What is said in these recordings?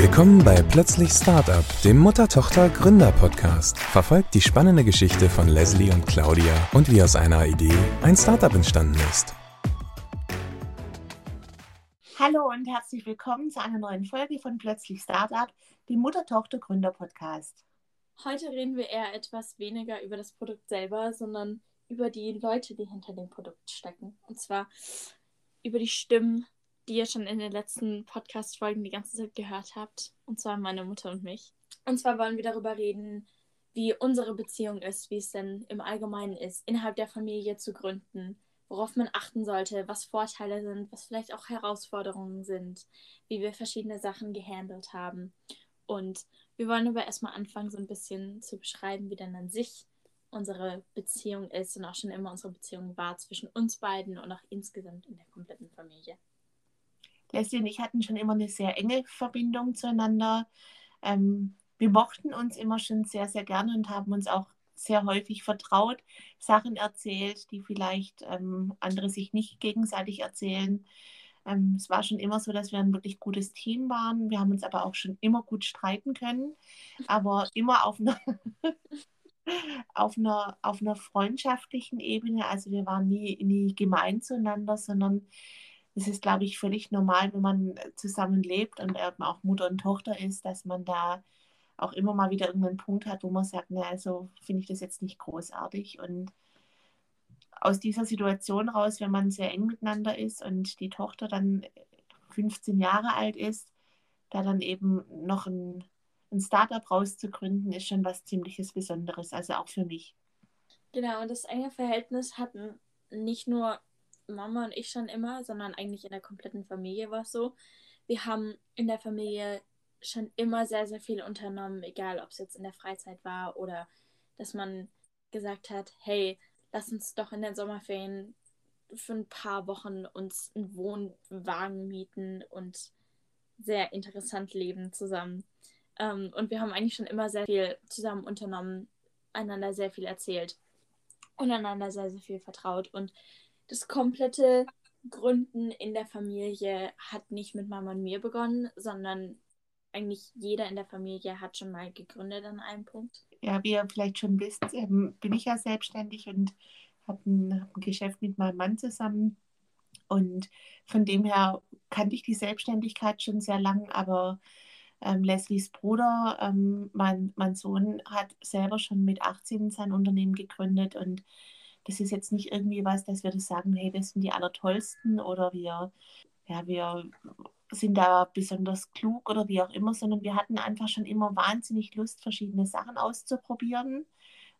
Willkommen bei Plötzlich Startup, dem Mutter-Tochter-Gründer-Podcast. Verfolgt die spannende Geschichte von Leslie und Claudia und wie aus einer Idee ein Startup entstanden ist. Hallo und herzlich willkommen zu einer neuen Folge von Plötzlich Startup, dem Mutter-Tochter-Gründer-Podcast. Heute reden wir eher etwas weniger über das Produkt selber, sondern über die Leute, die hinter dem Produkt stecken. Und zwar über die Stimmen, die ihr schon in den letzten Podcast-Folgen die ganze Zeit gehört habt. Und zwar meine Mutter und mich. Und zwar wollen wir darüber reden, wie unsere Beziehung ist, wie es denn im Allgemeinen ist, innerhalb der Familie zu gründen, worauf man achten sollte, was Vorteile sind, was vielleicht auch Herausforderungen sind, wie wir verschiedene Sachen gehandelt haben. Und wir wollen aber erstmal anfangen, so ein bisschen zu beschreiben, wie denn an sich unsere Beziehung ist und auch schon immer unsere Beziehung war zwischen uns beiden und auch insgesamt in der kompletten Familie. Leslie und ich hatten schon immer eine sehr enge Verbindung zueinander. Ähm, wir mochten uns immer schon sehr, sehr gerne und haben uns auch sehr häufig vertraut, Sachen erzählt, die vielleicht ähm, andere sich nicht gegenseitig erzählen. Ähm, es war schon immer so, dass wir ein wirklich gutes Team waren. Wir haben uns aber auch schon immer gut streiten können, aber immer auf einer, auf einer, auf einer freundschaftlichen Ebene. Also wir waren nie, nie gemein zueinander, sondern es ist, glaube ich, völlig normal, wenn man zusammen lebt und auch Mutter und Tochter ist, dass man da auch immer mal wieder irgendeinen Punkt hat, wo man sagt, na, also finde ich das jetzt nicht großartig. Und aus dieser Situation raus, wenn man sehr eng miteinander ist und die Tochter dann 15 Jahre alt ist, da dann eben noch ein, ein Startup rauszugründen, ist schon was ziemliches Besonderes, also auch für mich. Genau, und das enge Verhältnis hatten nicht nur Mama und ich schon immer, sondern eigentlich in der kompletten Familie war es so. Wir haben in der Familie schon immer sehr, sehr viel unternommen, egal ob es jetzt in der Freizeit war oder dass man gesagt hat, hey, lass uns doch in den Sommerferien für ein paar Wochen uns einen Wohnwagen mieten und sehr interessant leben zusammen. Ähm, und wir haben eigentlich schon immer sehr viel zusammen unternommen, einander sehr viel erzählt und einander sehr, sehr viel vertraut. Und das komplette Gründen in der Familie hat nicht mit Mama und mir begonnen, sondern eigentlich jeder in der Familie hat schon mal gegründet an einem Punkt. Ja, wie ihr vielleicht schon wisst, ähm, bin ich ja selbstständig und habe ein, hab ein Geschäft mit meinem Mann zusammen. Und von dem her kannte ich die Selbstständigkeit schon sehr lang, aber ähm, Leslies Bruder, ähm, mein, mein Sohn, hat selber schon mit 18 sein Unternehmen gegründet und das ist jetzt nicht irgendwie was, dass wir das sagen, hey, das sind die Allertollsten oder wir, ja, wir sind da besonders klug oder wie auch immer, sondern wir hatten einfach schon immer wahnsinnig Lust, verschiedene Sachen auszuprobieren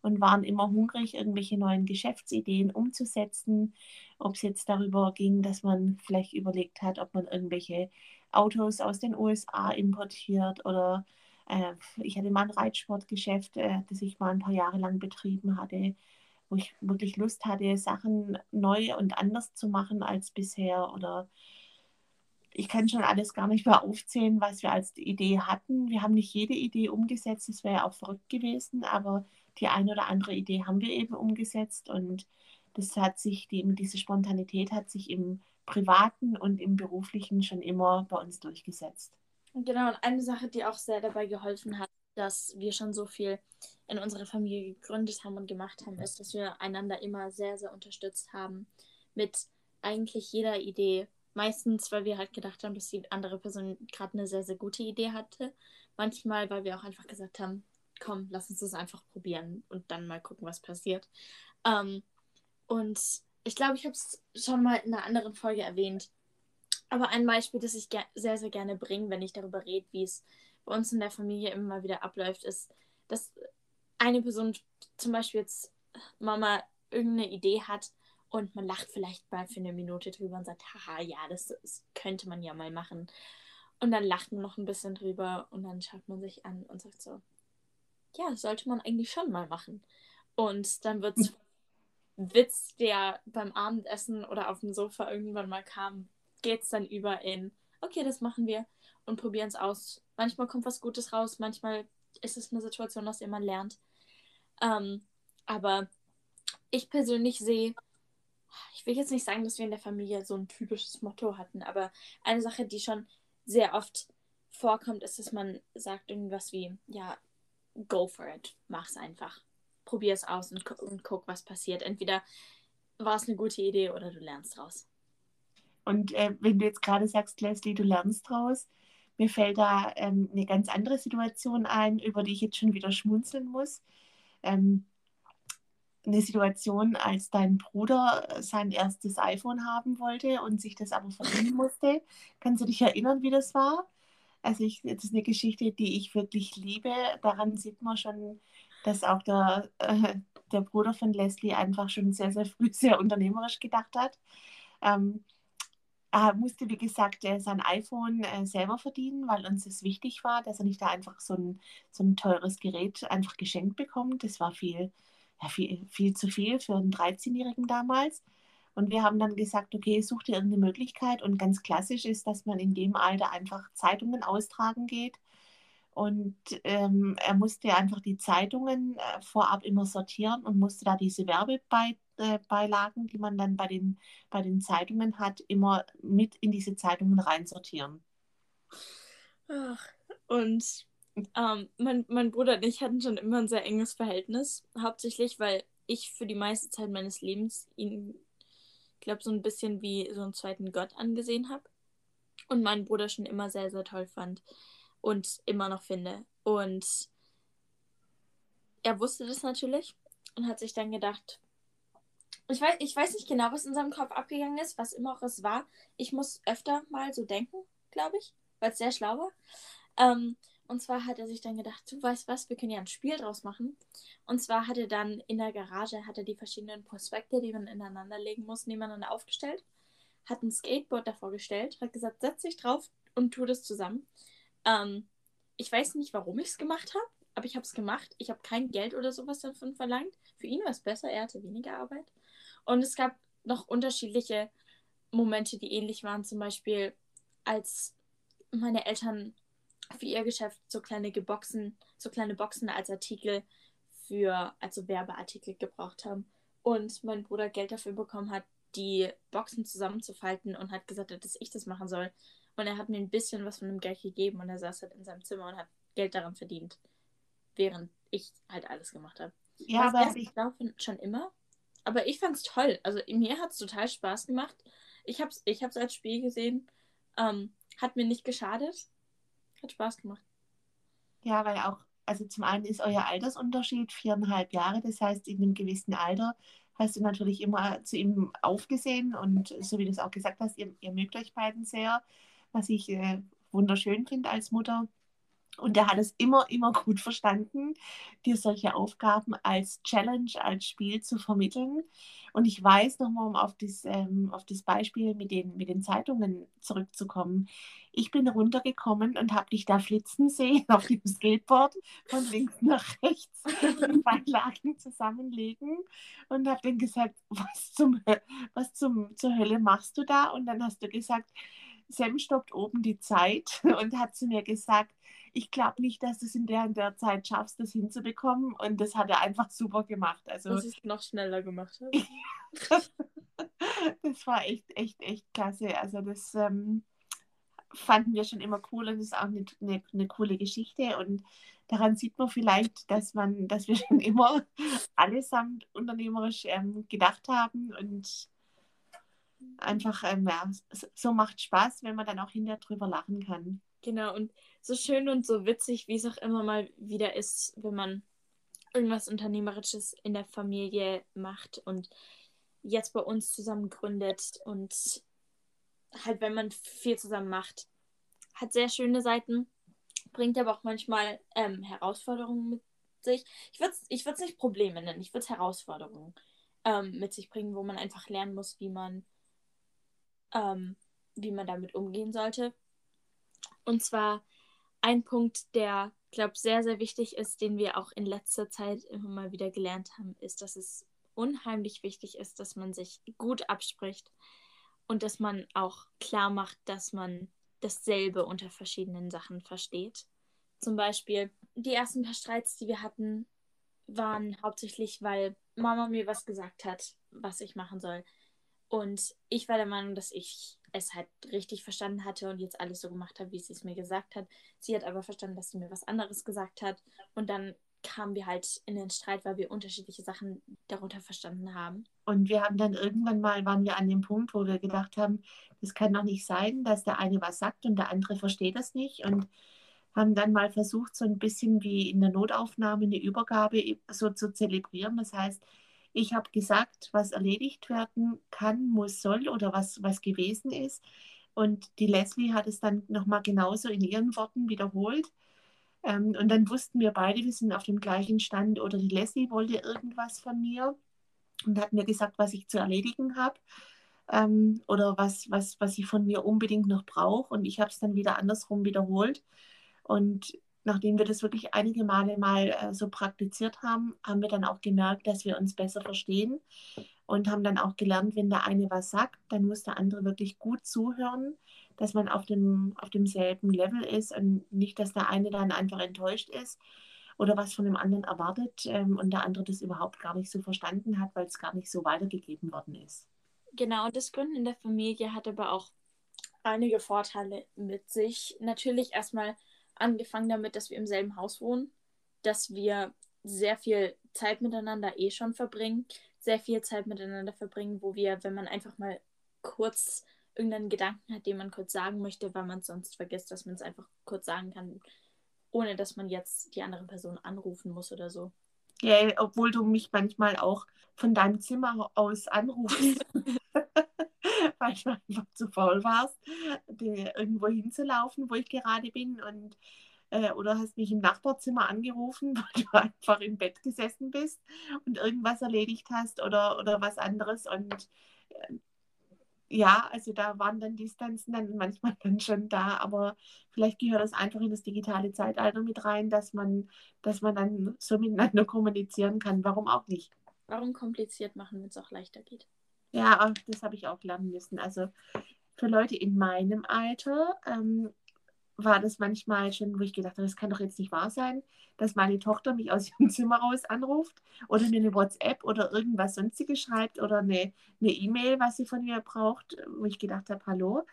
und waren immer hungrig, irgendwelche neuen Geschäftsideen umzusetzen. Ob es jetzt darüber ging, dass man vielleicht überlegt hat, ob man irgendwelche Autos aus den USA importiert oder äh, ich hatte mal ein Reitsportgeschäft, äh, das ich mal ein paar Jahre lang betrieben hatte wo ich wirklich Lust hatte, Sachen neu und anders zu machen als bisher. Oder ich kann schon alles gar nicht mehr aufzählen, was wir als Idee hatten. Wir haben nicht jede Idee umgesetzt, das wäre ja auch verrückt gewesen, aber die eine oder andere Idee haben wir eben umgesetzt und das hat sich, die, diese Spontanität hat sich im Privaten und im Beruflichen schon immer bei uns durchgesetzt. Genau, und eine Sache, die auch sehr dabei geholfen hat, dass wir schon so viel in unserer Familie gegründet haben und gemacht haben, ist, dass wir einander immer sehr, sehr unterstützt haben mit eigentlich jeder Idee. Meistens, weil wir halt gedacht haben, dass die andere Person gerade eine sehr, sehr gute Idee hatte. Manchmal, weil wir auch einfach gesagt haben, komm, lass uns das einfach probieren und dann mal gucken, was passiert. Ähm, und ich glaube, ich habe es schon mal in einer anderen Folge erwähnt. Aber ein Beispiel, das ich sehr, sehr gerne bringe, wenn ich darüber rede, wie es bei uns in der Familie immer wieder abläuft, ist, dass eine Person zum Beispiel jetzt Mama irgendeine Idee hat und man lacht vielleicht mal für eine Minute drüber und sagt, haha, ja, das, das könnte man ja mal machen. Und dann lacht man noch ein bisschen drüber und dann schaut man sich an und sagt so, ja, das sollte man eigentlich schon mal machen. Und dann wird es Witz, der beim Abendessen oder auf dem Sofa irgendwann mal kam, geht es dann über in, okay, das machen wir und probieren es aus. Manchmal kommt was Gutes raus, manchmal ist es eine Situation, aus der man lernt. Ähm, aber ich persönlich sehe, ich will jetzt nicht sagen, dass wir in der Familie so ein typisches Motto hatten, aber eine Sache, die schon sehr oft vorkommt, ist, dass man sagt irgendwas wie, ja, go for it, mach's einfach. Probier es aus und, gu und guck, was passiert. Entweder war es eine gute Idee oder du lernst draus. Und äh, wenn du jetzt gerade sagst, Leslie, du lernst draus, mir fällt da ähm, eine ganz andere Situation ein, über die ich jetzt schon wieder schmunzeln muss. Ähm, eine Situation, als dein Bruder sein erstes iPhone haben wollte und sich das aber verdienen musste. Kannst du dich erinnern, wie das war? Also ich, das ist eine Geschichte, die ich wirklich liebe. Daran sieht man schon, dass auch der, äh, der Bruder von Leslie einfach schon sehr, sehr früh sehr unternehmerisch gedacht hat. Ähm, er musste, wie gesagt, äh, sein iPhone äh, selber verdienen, weil uns es wichtig war, dass er nicht da einfach so ein, so ein teures Gerät einfach geschenkt bekommt. Das war viel, ja, viel, viel zu viel für einen 13-Jährigen damals. Und wir haben dann gesagt, okay, such dir irgendeine Möglichkeit. Und ganz klassisch ist, dass man in dem Alter einfach Zeitungen austragen geht. Und ähm, er musste einfach die Zeitungen äh, vorab immer sortieren und musste da diese Werbebeilagen, äh, die man dann bei den, bei den Zeitungen hat, immer mit in diese Zeitungen reinsortieren. Ach, und ähm, mein, mein Bruder und ich hatten schon immer ein sehr enges Verhältnis. Hauptsächlich, weil ich für die meiste Zeit meines Lebens ihn, glaube so ein bisschen wie so einen zweiten Gott angesehen habe. Und meinen Bruder schon immer sehr, sehr toll fand. Und immer noch finde. Und er wusste das natürlich und hat sich dann gedacht, ich weiß, ich weiß nicht genau, was in seinem Kopf abgegangen ist, was immer auch es war. Ich muss öfter mal so denken, glaube ich, weil es sehr schlau war. Ähm, und zwar hat er sich dann gedacht, du weißt was, wir können ja ein Spiel draus machen. Und zwar hat er dann in der Garage, hat er die verschiedenen Prospekte, die man ineinander legen muss, nebeneinander aufgestellt, hat ein Skateboard davor gestellt, hat gesagt, setz dich drauf und tu das zusammen. Ähm, ich weiß nicht, warum ich es gemacht habe, aber ich habe es gemacht. Ich habe kein Geld oder sowas davon verlangt. Für ihn war es besser, er hatte weniger Arbeit. Und es gab noch unterschiedliche Momente, die ähnlich waren. Zum Beispiel, als meine Eltern für ihr Geschäft so kleine Boxen, so kleine Boxen als Artikel für, also Werbeartikel gebraucht haben. Und mein Bruder Geld dafür bekommen hat, die Boxen zusammenzufalten und hat gesagt, dass ich das machen soll. Und er hat mir ein bisschen was von dem Geld gegeben und er saß halt in seinem Zimmer und hat Geld daran verdient, während ich halt alles gemacht habe. Ja, aber ich glaube schon immer. Aber ich fand es toll. Also mir hat es total Spaß gemacht. Ich habe es ich als Spiel gesehen. Ähm, hat mir nicht geschadet. Hat Spaß gemacht. Ja, weil auch, also zum einen ist euer Altersunterschied viereinhalb Jahre. Das heißt, in einem gewissen Alter hast du natürlich immer zu ihm aufgesehen und so wie du es auch gesagt hast, ihr, ihr mögt euch beiden sehr, was ich äh, wunderschön finde als Mutter. Und er hat es immer, immer gut verstanden, dir solche Aufgaben als Challenge, als Spiel zu vermitteln. Und ich weiß nochmal, um auf das, ähm, auf das Beispiel mit den, mit den Zeitungen zurückzukommen. Ich bin runtergekommen und habe dich da flitzen sehen auf dem Skateboard von links nach rechts die Beilagen zusammenlegen und habe dann gesagt, was zum, was zum, zur Hölle machst du da? Und dann hast du gesagt, Sam stoppt oben die Zeit und hat zu mir gesagt, ich glaube nicht, dass du es in der, in der Zeit schaffst, das hinzubekommen. Und das hat er einfach super gemacht. Also, dass ich es noch schneller gemacht habe. das war echt, echt, echt klasse. Also das ähm, fanden wir schon immer cool und das ist auch eine, eine, eine coole Geschichte. Und daran sieht man vielleicht, dass man, dass wir schon immer allesamt unternehmerisch ähm, gedacht haben und einfach, ähm, ja, so macht Spaß, wenn man dann auch hinterher drüber lachen kann. Genau, und so schön und so witzig, wie es auch immer mal wieder ist, wenn man irgendwas Unternehmerisches in der Familie macht und jetzt bei uns zusammen gründet und halt, wenn man viel zusammen macht, hat sehr schöne Seiten, bringt aber auch manchmal ähm, Herausforderungen mit sich. Ich würde es ich nicht Probleme nennen, ich würde es Herausforderungen ähm, mit sich bringen, wo man einfach lernen muss, wie man, ähm, wie man damit umgehen sollte. Und zwar ein Punkt, der, glaube ich, sehr, sehr wichtig ist, den wir auch in letzter Zeit immer mal wieder gelernt haben, ist, dass es unheimlich wichtig ist, dass man sich gut abspricht und dass man auch klar macht, dass man dasselbe unter verschiedenen Sachen versteht. Zum Beispiel die ersten paar Streits, die wir hatten, waren hauptsächlich, weil Mama mir was gesagt hat, was ich machen soll. Und ich war der Meinung, dass ich es halt richtig verstanden hatte und jetzt alles so gemacht hat, wie sie es mir gesagt hat. Sie hat aber verstanden, dass sie mir was anderes gesagt hat. Und dann kamen wir halt in den Streit, weil wir unterschiedliche Sachen darunter verstanden haben. Und wir haben dann irgendwann mal, waren wir an dem Punkt, wo wir gedacht haben, das kann doch nicht sein, dass der eine was sagt und der andere versteht das nicht. Und haben dann mal versucht, so ein bisschen wie in der Notaufnahme eine Übergabe so zu zelebrieren. Das heißt, ich habe gesagt, was erledigt werden kann, muss, soll oder was, was gewesen ist. Und die Leslie hat es dann nochmal genauso in ihren Worten wiederholt. Ähm, und dann wussten wir beide, wir sind auf dem gleichen Stand. Oder die Leslie wollte irgendwas von mir und hat mir gesagt, was ich zu erledigen habe. Ähm, oder was, was, was sie von mir unbedingt noch braucht. Und ich habe es dann wieder andersrum wiederholt. Und nachdem wir das wirklich einige Male mal äh, so praktiziert haben, haben wir dann auch gemerkt, dass wir uns besser verstehen und haben dann auch gelernt, wenn der eine was sagt, dann muss der andere wirklich gut zuhören, dass man auf, dem, auf demselben Level ist und nicht, dass der eine dann einfach enttäuscht ist oder was von dem anderen erwartet ähm, und der andere das überhaupt gar nicht so verstanden hat, weil es gar nicht so weitergegeben worden ist. Genau, und das Gründen in der Familie hat aber auch einige Vorteile mit sich. Natürlich erstmal angefangen damit, dass wir im selben Haus wohnen, dass wir sehr viel Zeit miteinander eh schon verbringen, sehr viel Zeit miteinander verbringen, wo wir, wenn man einfach mal kurz irgendeinen Gedanken hat, den man kurz sagen möchte, weil man es sonst vergisst, dass man es einfach kurz sagen kann, ohne dass man jetzt die andere Person anrufen muss oder so. Ja, obwohl du mich manchmal auch von deinem Zimmer aus anrufst, weil du einfach zu faul warst, irgendwo hinzulaufen, wo ich gerade bin und äh, oder hast mich im Nachbarzimmer angerufen, weil du einfach im Bett gesessen bist und irgendwas erledigt hast oder, oder was anderes. Und äh, ja, also da waren dann Distanzen dann manchmal dann schon da, aber vielleicht gehört das einfach in das digitale Zeitalter mit rein, dass man, dass man dann so miteinander kommunizieren kann. Warum auch nicht? Warum kompliziert machen, wenn es auch leichter geht? Ja, das habe ich auch lernen müssen. Also für Leute in meinem Alter ähm, war das manchmal schon, wo ich gedacht habe, das kann doch jetzt nicht wahr sein, dass meine Tochter mich aus ihrem Zimmer raus anruft oder mir eine WhatsApp oder irgendwas sonstiges schreibt oder eine E-Mail, e was sie von mir braucht, wo ich gedacht habe, hallo.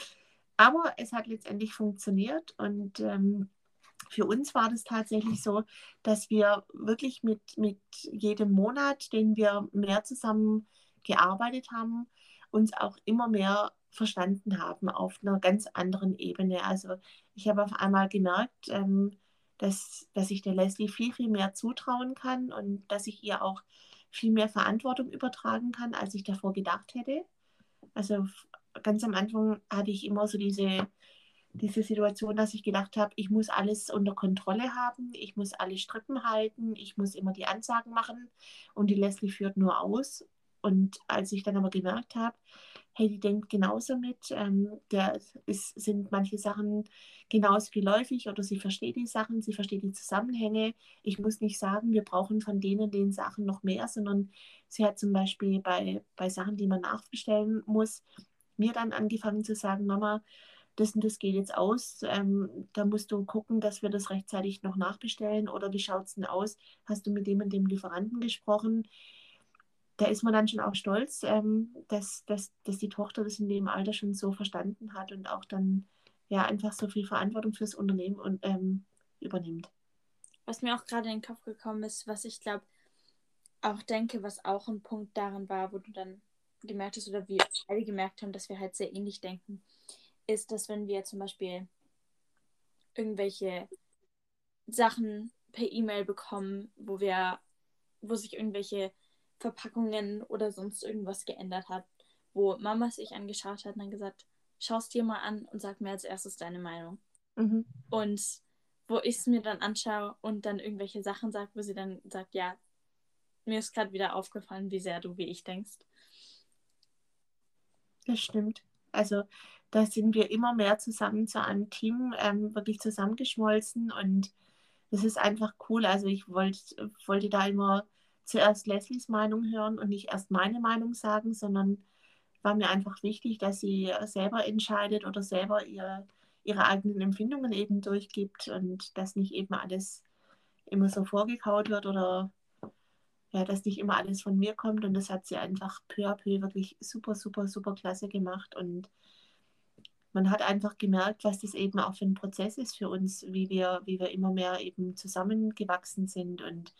Aber es hat letztendlich funktioniert und ähm, für uns war das tatsächlich so, dass wir wirklich mit, mit jedem Monat, den wir mehr zusammen gearbeitet haben, uns auch immer mehr verstanden haben auf einer ganz anderen Ebene. Also ich habe auf einmal gemerkt, ähm, dass, dass ich der Leslie viel, viel mehr zutrauen kann und dass ich ihr auch viel mehr Verantwortung übertragen kann, als ich davor gedacht hätte. Also ganz am Anfang hatte ich immer so diese, diese Situation, dass ich gedacht habe, ich muss alles unter Kontrolle haben, ich muss alle Strippen halten, ich muss immer die Ansagen machen und die Leslie führt nur aus. Und als ich dann aber gemerkt habe, hey, die denkt genauso mit, ähm, der ist, sind manche Sachen genauso geläufig oder sie versteht die Sachen, sie versteht die Zusammenhänge. Ich muss nicht sagen, wir brauchen von denen den Sachen noch mehr, sondern sie hat zum Beispiel bei, bei Sachen, die man nachbestellen muss, mir dann angefangen zu sagen, Mama, das und das geht jetzt aus. Ähm, da musst du gucken, dass wir das rechtzeitig noch nachbestellen. Oder wie schaut es denn aus? Hast du mit dem und dem Lieferanten gesprochen? Da ist man dann schon auch stolz, ähm, dass, dass, dass die Tochter das in dem Alter schon so verstanden hat und auch dann ja einfach so viel Verantwortung fürs Unternehmen und, ähm, übernimmt. Was mir auch gerade in den Kopf gekommen ist, was ich glaube, auch denke, was auch ein Punkt daran war, wo du dann gemerkt hast oder wir alle gemerkt haben, dass wir halt sehr ähnlich denken, ist, dass wenn wir zum Beispiel irgendwelche Sachen per E-Mail bekommen, wo wir, wo sich irgendwelche Verpackungen oder sonst irgendwas geändert hat, wo Mama sich angeschaut hat und dann gesagt, schau es dir mal an und sag mir als erstes deine Meinung. Mhm. Und wo ich es mir dann anschaue und dann irgendwelche Sachen sagt, wo sie dann sagt, ja, mir ist gerade wieder aufgefallen, wie sehr du wie ich denkst. Das stimmt. Also da sind wir immer mehr zusammen zu einem Team ähm, wirklich zusammengeschmolzen und das ist einfach cool. Also ich wollt, wollte da immer zuerst Leslies Meinung hören und nicht erst meine Meinung sagen, sondern war mir einfach wichtig, dass sie selber entscheidet oder selber ihre, ihre eigenen Empfindungen eben durchgibt und dass nicht eben alles immer so vorgekaut wird oder ja, dass nicht immer alles von mir kommt. Und das hat sie einfach peu à peu wirklich super, super, super klasse gemacht. Und man hat einfach gemerkt, was das eben auch für ein Prozess ist für uns, wie wir, wie wir immer mehr eben zusammengewachsen sind und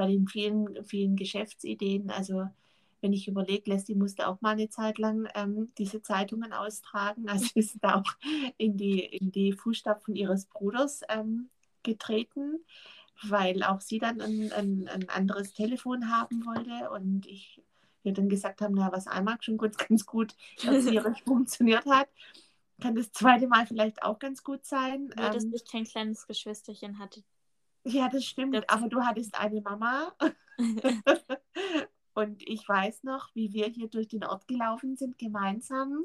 bei den vielen, vielen Geschäftsideen, also wenn ich überlege, Leslie musste auch mal eine Zeit lang ähm, diese Zeitungen austragen. Also ist da auch in die, in die Fußstapfen ihres Bruders ähm, getreten, weil auch sie dann ein, ein, ein, anderes Telefon haben wollte. Und ich wir dann gesagt haben, na, was einmal schon gut, ganz gut erzieherisch funktioniert hat, kann das zweite Mal vielleicht auch ganz gut sein. Nur, ähm, dass ich kein kleines Geschwisterchen hatte. Ja, das stimmt. Das aber du hattest eine Mama. und ich weiß noch, wie wir hier durch den Ort gelaufen sind, gemeinsam.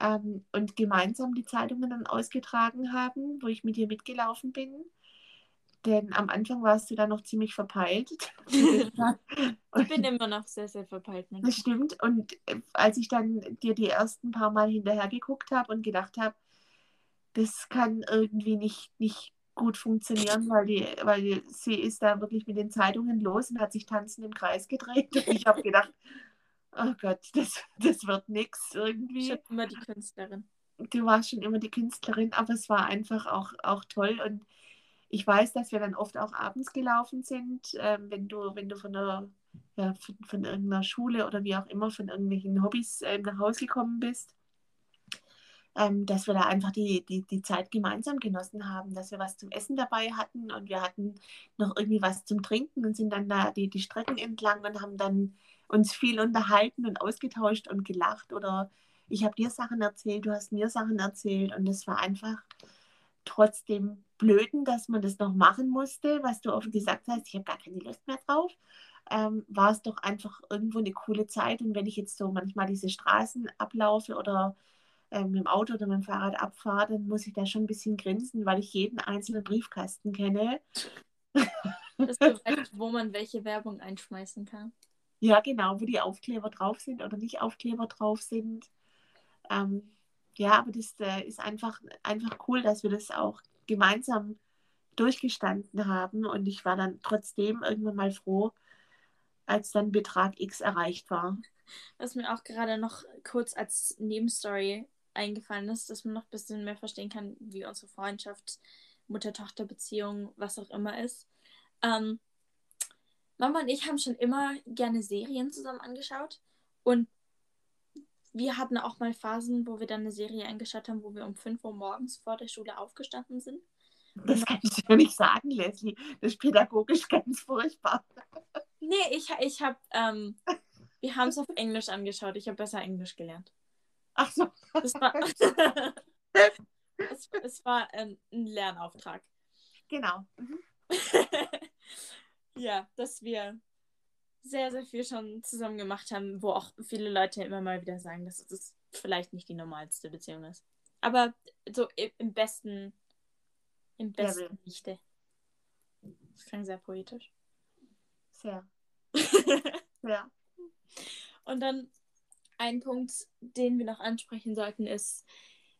Ähm, und gemeinsam die Zeitungen dann ausgetragen haben, wo ich mit dir mitgelaufen bin. Denn am Anfang warst du da noch ziemlich verpeilt. ich bin immer noch sehr, sehr verpeilt. Manchmal. Das stimmt. Und äh, als ich dann dir die ersten paar Mal hinterher geguckt habe und gedacht habe, das kann irgendwie nicht, nicht gut funktionieren, weil, die, weil sie ist da wirklich mit den Zeitungen los und hat sich tanzend im Kreis gedreht. Und ich habe gedacht, oh Gott, das, das wird nichts irgendwie. Schon immer die Künstlerin. Du warst schon immer die Künstlerin, aber es war einfach auch, auch toll. Und ich weiß, dass wir dann oft auch abends gelaufen sind, äh, wenn du, wenn du von der ja, von, von, irgendeiner Schule oder wie auch immer, von irgendwelchen Hobbys äh, nach Hause gekommen bist ähm, dass wir da einfach die, die, die Zeit gemeinsam genossen haben, dass wir was zum Essen dabei hatten und wir hatten noch irgendwie was zum Trinken und sind dann da die, die Strecken entlang und haben dann uns viel unterhalten und ausgetauscht und gelacht oder ich habe dir Sachen erzählt, du hast mir Sachen erzählt und es war einfach trotzdem blöden, dass man das noch machen musste, was du oft gesagt hast, ich habe gar keine Lust mehr drauf. Ähm, war es doch einfach irgendwo eine coole Zeit. Und wenn ich jetzt so manchmal diese Straßen ablaufe oder äh, mit dem Auto oder mit dem Fahrrad abfahre, dann muss ich da schon ein bisschen grinsen, weil ich jeden einzelnen Briefkasten kenne. Das beweist, wo man welche Werbung einschmeißen kann. Ja, genau, wo die Aufkleber drauf sind oder nicht Aufkleber drauf sind. Ähm, ja, aber das äh, ist einfach, einfach cool, dass wir das auch gemeinsam durchgestanden haben. Und ich war dann trotzdem irgendwann mal froh, als dann Betrag X erreicht war. Was mir auch gerade noch kurz als Nebenstory eingefallen ist, dass man noch ein bisschen mehr verstehen kann, wie unsere Freundschaft, Mutter-Tochter-Beziehung, was auch immer ist. Ähm, Mama und ich haben schon immer gerne Serien zusammen angeschaut und wir hatten auch mal Phasen, wo wir dann eine Serie eingeschaut haben, wo wir um 5 Uhr morgens vor der Schule aufgestanden sind. Das kannst du nicht sagen, Leslie. Das ist pädagogisch ganz furchtbar. Nee, ich, ich habe, ähm, wir haben es auf Englisch angeschaut. Ich habe besser Englisch gelernt. Ach so. Das war, es, es war ein, ein Lernauftrag. Genau. Mhm. ja, dass wir sehr, sehr viel schon zusammen gemacht haben, wo auch viele Leute immer mal wieder sagen, dass es vielleicht nicht die normalste Beziehung ist. Aber so im besten, im besten Lichte. Das klang sehr poetisch. Sehr. ja. Und dann ein Punkt, den wir noch ansprechen sollten, ist,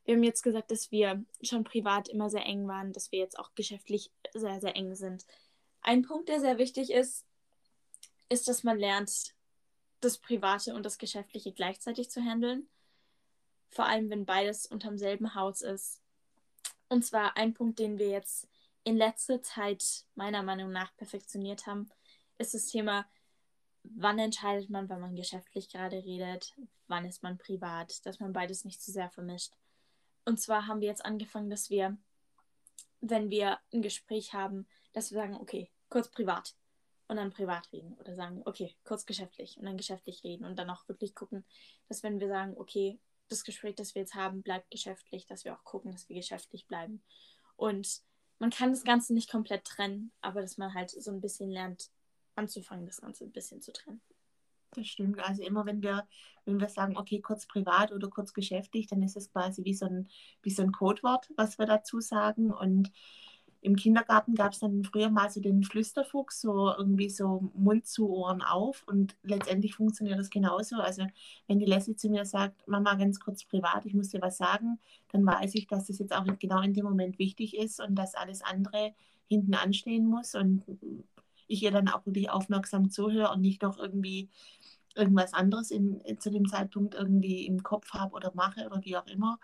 wir haben jetzt gesagt, dass wir schon privat immer sehr eng waren, dass wir jetzt auch geschäftlich sehr, sehr eng sind. Ein Punkt, der sehr wichtig ist, ist, dass man lernt, das Private und das Geschäftliche gleichzeitig zu handeln. Vor allem, wenn beides unterm selben Haus ist. Und zwar ein Punkt, den wir jetzt in letzter Zeit meiner Meinung nach perfektioniert haben, ist das Thema wann entscheidet man, wann man geschäftlich gerade redet, wann ist man privat, dass man beides nicht zu sehr vermischt. Und zwar haben wir jetzt angefangen, dass wir, wenn wir ein Gespräch haben, dass wir sagen, okay, kurz privat und dann privat reden oder sagen, okay, kurz geschäftlich und dann geschäftlich reden und dann auch wirklich gucken, dass wenn wir sagen, okay, das Gespräch, das wir jetzt haben, bleibt geschäftlich, dass wir auch gucken, dass wir geschäftlich bleiben. Und man kann das Ganze nicht komplett trennen, aber dass man halt so ein bisschen lernt, anzufangen, das Ganze ein bisschen zu trennen. Das stimmt. Also immer wenn wir, wenn wir sagen, okay, kurz privat oder kurz geschäftlich, dann ist es quasi wie so ein, wie so ein Codewort, was wir dazu sagen. Und im Kindergarten gab es dann früher mal so den Flüsterfuchs, so irgendwie so Mund zu Ohren auf. Und letztendlich funktioniert das genauso. Also wenn die Leslie zu mir sagt, Mama, ganz kurz privat, ich muss dir was sagen, dann weiß ich, dass das jetzt auch genau in dem Moment wichtig ist und dass alles andere hinten anstehen muss. Und ich ihr dann auch wirklich aufmerksam zuhöre und nicht noch irgendwie irgendwas anderes in, zu dem Zeitpunkt irgendwie im Kopf habe oder mache oder wie auch immer.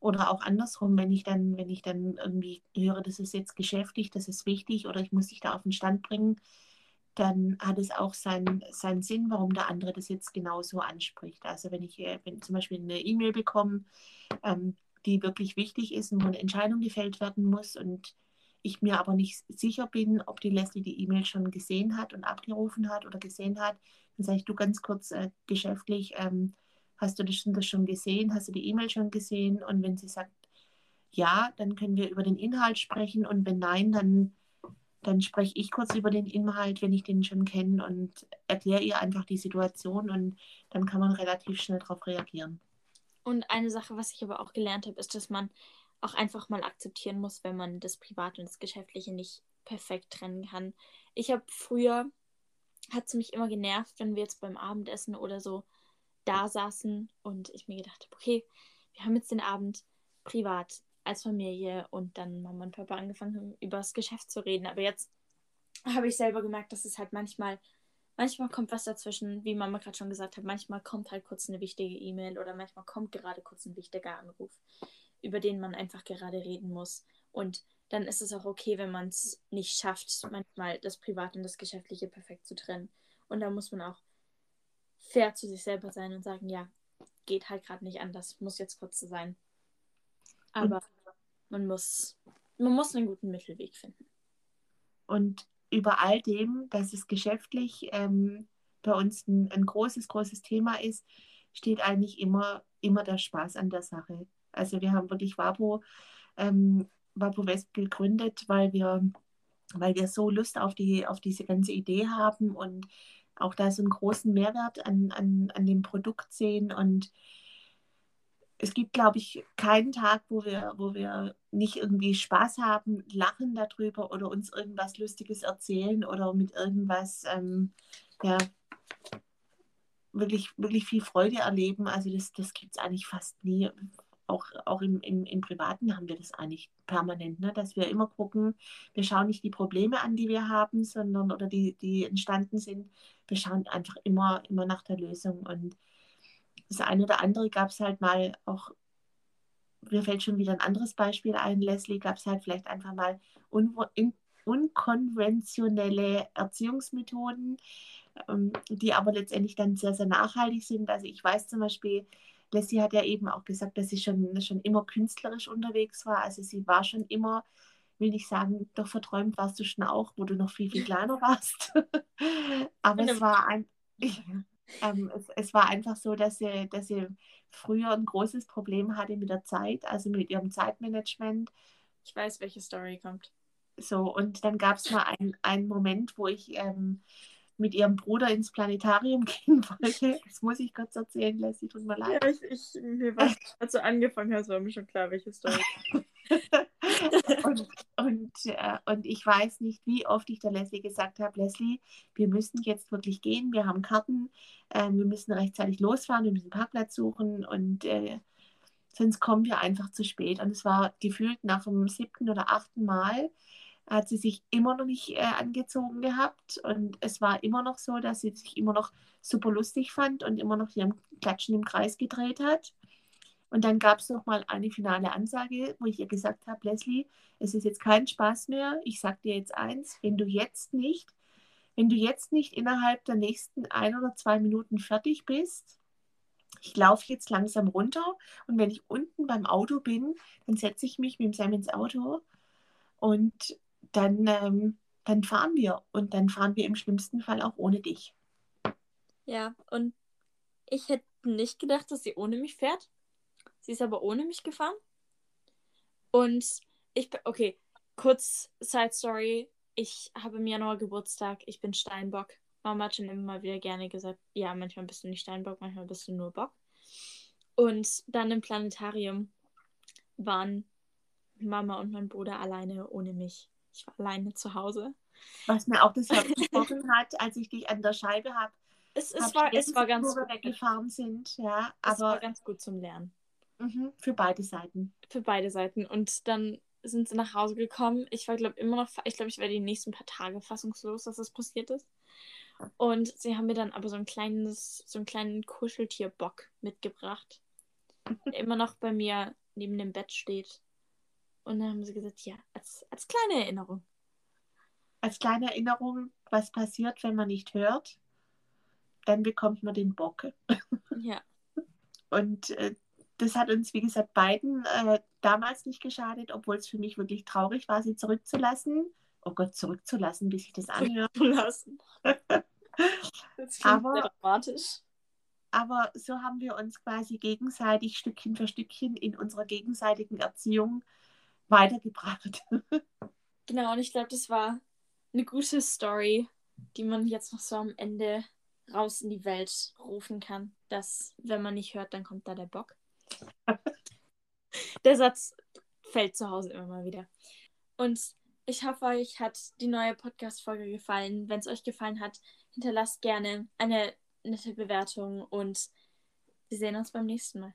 Oder auch andersrum, wenn ich dann, wenn ich dann irgendwie höre, das ist jetzt geschäftlich, das ist wichtig oder ich muss dich da auf den Stand bringen, dann hat es auch seinen, seinen Sinn, warum der andere das jetzt genauso anspricht. Also wenn ich äh, wenn zum Beispiel eine E-Mail bekomme, ähm, die wirklich wichtig ist und wo eine Entscheidung gefällt werden muss und ich mir aber nicht sicher bin, ob die Leslie die E-Mail schon gesehen hat und abgerufen hat oder gesehen hat, dann sage ich du ganz kurz äh, geschäftlich, ähm, hast du das, das schon gesehen, hast du die E-Mail schon gesehen? Und wenn sie sagt ja, dann können wir über den Inhalt sprechen und wenn nein, dann, dann spreche ich kurz über den Inhalt, wenn ich den schon kenne und erkläre ihr einfach die Situation und dann kann man relativ schnell darauf reagieren. Und eine Sache, was ich aber auch gelernt habe, ist, dass man auch einfach mal akzeptieren muss, wenn man das Private und das Geschäftliche nicht perfekt trennen kann. Ich habe früher, hat es mich immer genervt, wenn wir jetzt beim Abendessen oder so da saßen und ich mir gedacht habe, okay, wir haben jetzt den Abend privat als Familie und dann Mama und Papa angefangen über das Geschäft zu reden. Aber jetzt habe ich selber gemerkt, dass es halt manchmal manchmal kommt was dazwischen, wie Mama gerade schon gesagt hat, manchmal kommt halt kurz eine wichtige E-Mail oder manchmal kommt gerade kurz ein wichtiger Anruf, über den man einfach gerade reden muss. Und dann ist es auch okay, wenn man es nicht schafft, manchmal das Private und das Geschäftliche perfekt zu trennen. Und da muss man auch fair zu sich selber sein und sagen, ja, geht halt gerade nicht anders, muss jetzt kurz so sein. Aber und man muss, man muss einen guten Mittelweg finden. Und über all dem, dass es geschäftlich ähm, bei uns ein, ein, großes, großes Thema ist, steht eigentlich immer, immer der Spaß an der Sache. Also wir haben wirklich Wapo, ähm, Wapo West gegründet, weil wir, weil wir so Lust auf, die, auf diese ganze Idee haben und auch da so einen großen Mehrwert an, an, an dem Produkt sehen und es gibt, glaube ich, keinen Tag, wo wir, wo wir nicht irgendwie Spaß haben, lachen darüber oder uns irgendwas Lustiges erzählen oder mit irgendwas ähm, ja, wirklich, wirklich viel Freude erleben. Also das, das gibt es eigentlich fast nie. Auch, auch im, im, im Privaten haben wir das eigentlich permanent, ne? dass wir immer gucken, wir schauen nicht die Probleme an, die wir haben, sondern oder die, die entstanden sind. Wir schauen einfach immer, immer nach der Lösung. Und das eine oder andere gab es halt mal auch, mir fällt schon wieder ein anderes Beispiel ein, Leslie, gab es halt vielleicht einfach mal un unkonventionelle Erziehungsmethoden, ähm, die aber letztendlich dann sehr, sehr nachhaltig sind. Also ich weiß zum Beispiel, Leslie hat ja eben auch gesagt, dass sie schon, schon immer künstlerisch unterwegs war. Also sie war schon immer, will nicht sagen, doch verträumt warst du schon auch, wo du noch viel, viel kleiner warst. aber es war ein, ähm, es, es, war einfach so, dass sie, dass sie früher ein großes Problem hatte mit der Zeit, also mit ihrem Zeitmanagement. Ich weiß, welche Story kommt. So, und dann gab es mal ein, einen Moment, wo ich ähm, mit ihrem Bruder ins Planetarium gehen wollte. Das muss ich kurz erzählen, Leslie, tut mir leid. Ja, ich, ich, mir war, als du angefangen hast, war mir schon klar, welche Story. und, und, äh, und ich weiß nicht, wie oft ich der Leslie gesagt habe, Leslie, wir müssen jetzt wirklich gehen, wir haben Karten, äh, wir müssen rechtzeitig losfahren, wir müssen einen Parkplatz suchen und äh, sonst kommen wir einfach zu spät. Und es war gefühlt nach dem siebten oder achten Mal, hat sie sich immer noch nicht äh, angezogen gehabt und es war immer noch so, dass sie sich immer noch super lustig fand und immer noch ihrem Klatschen im Kreis gedreht hat. Und dann gab es noch mal eine finale Ansage, wo ich ihr gesagt habe, Leslie, es ist jetzt kein Spaß mehr. Ich sage dir jetzt eins, wenn du jetzt nicht, wenn du jetzt nicht innerhalb der nächsten ein oder zwei Minuten fertig bist, ich laufe jetzt langsam runter und wenn ich unten beim Auto bin, dann setze ich mich mit dem Sam ins Auto und dann, ähm, dann fahren wir. Und dann fahren wir im schlimmsten Fall auch ohne dich. Ja, und ich hätte nicht gedacht, dass sie ohne mich fährt. Sie ist aber ohne mich gefahren. Und ich okay, kurz Side Story. Ich habe im Januar Geburtstag. Ich bin Steinbock. Mama hat schon immer wieder gerne gesagt, ja, manchmal bist du nicht Steinbock, manchmal bist du nur Bock. Und dann im Planetarium waren Mama und mein Bruder alleine ohne mich. Ich war alleine zu Hause. Was mir auch das Herz gebrochen hat, als ich dich an der Scheibe habe. Es, es, war, es war ganz gut. weggefahren sind, ja. Aber es war ganz gut zum Lernen. Mhm, für beide Seiten. Für beide Seiten. Und dann sind sie nach Hause gekommen. Ich war, glaube immer noch, ich glaube, ich war die nächsten paar Tage fassungslos, dass das passiert ist. Und sie haben mir dann aber so ein kleines, so einen kleinen Kuscheltierbock mitgebracht. der immer noch bei mir neben dem Bett steht. Und dann haben sie gesagt, ja, als, als kleine Erinnerung. Als kleine Erinnerung, was passiert, wenn man nicht hört, dann bekommt man den Bock. Ja. Und äh, das hat uns, wie gesagt, beiden äh, damals nicht geschadet, obwohl es für mich wirklich traurig war, sie zurückzulassen. Oh Gott, zurückzulassen, bis ich das anhöre. Zurückzulassen. Das klingt Aber- sehr dramatisch. Aber so haben wir uns quasi gegenseitig Stückchen für Stückchen in unserer gegenseitigen Erziehung weitergebracht. Genau, und ich glaube, das war eine gute Story, die man jetzt noch so am Ende raus in die Welt rufen kann. Dass, wenn man nicht hört, dann kommt da der Bock. der Satz fällt zu Hause immer mal wieder. Und ich hoffe, euch hat die neue Podcast-Folge gefallen. Wenn es euch gefallen hat, hinterlasst gerne eine nette Bewertung und wir sehen uns beim nächsten Mal.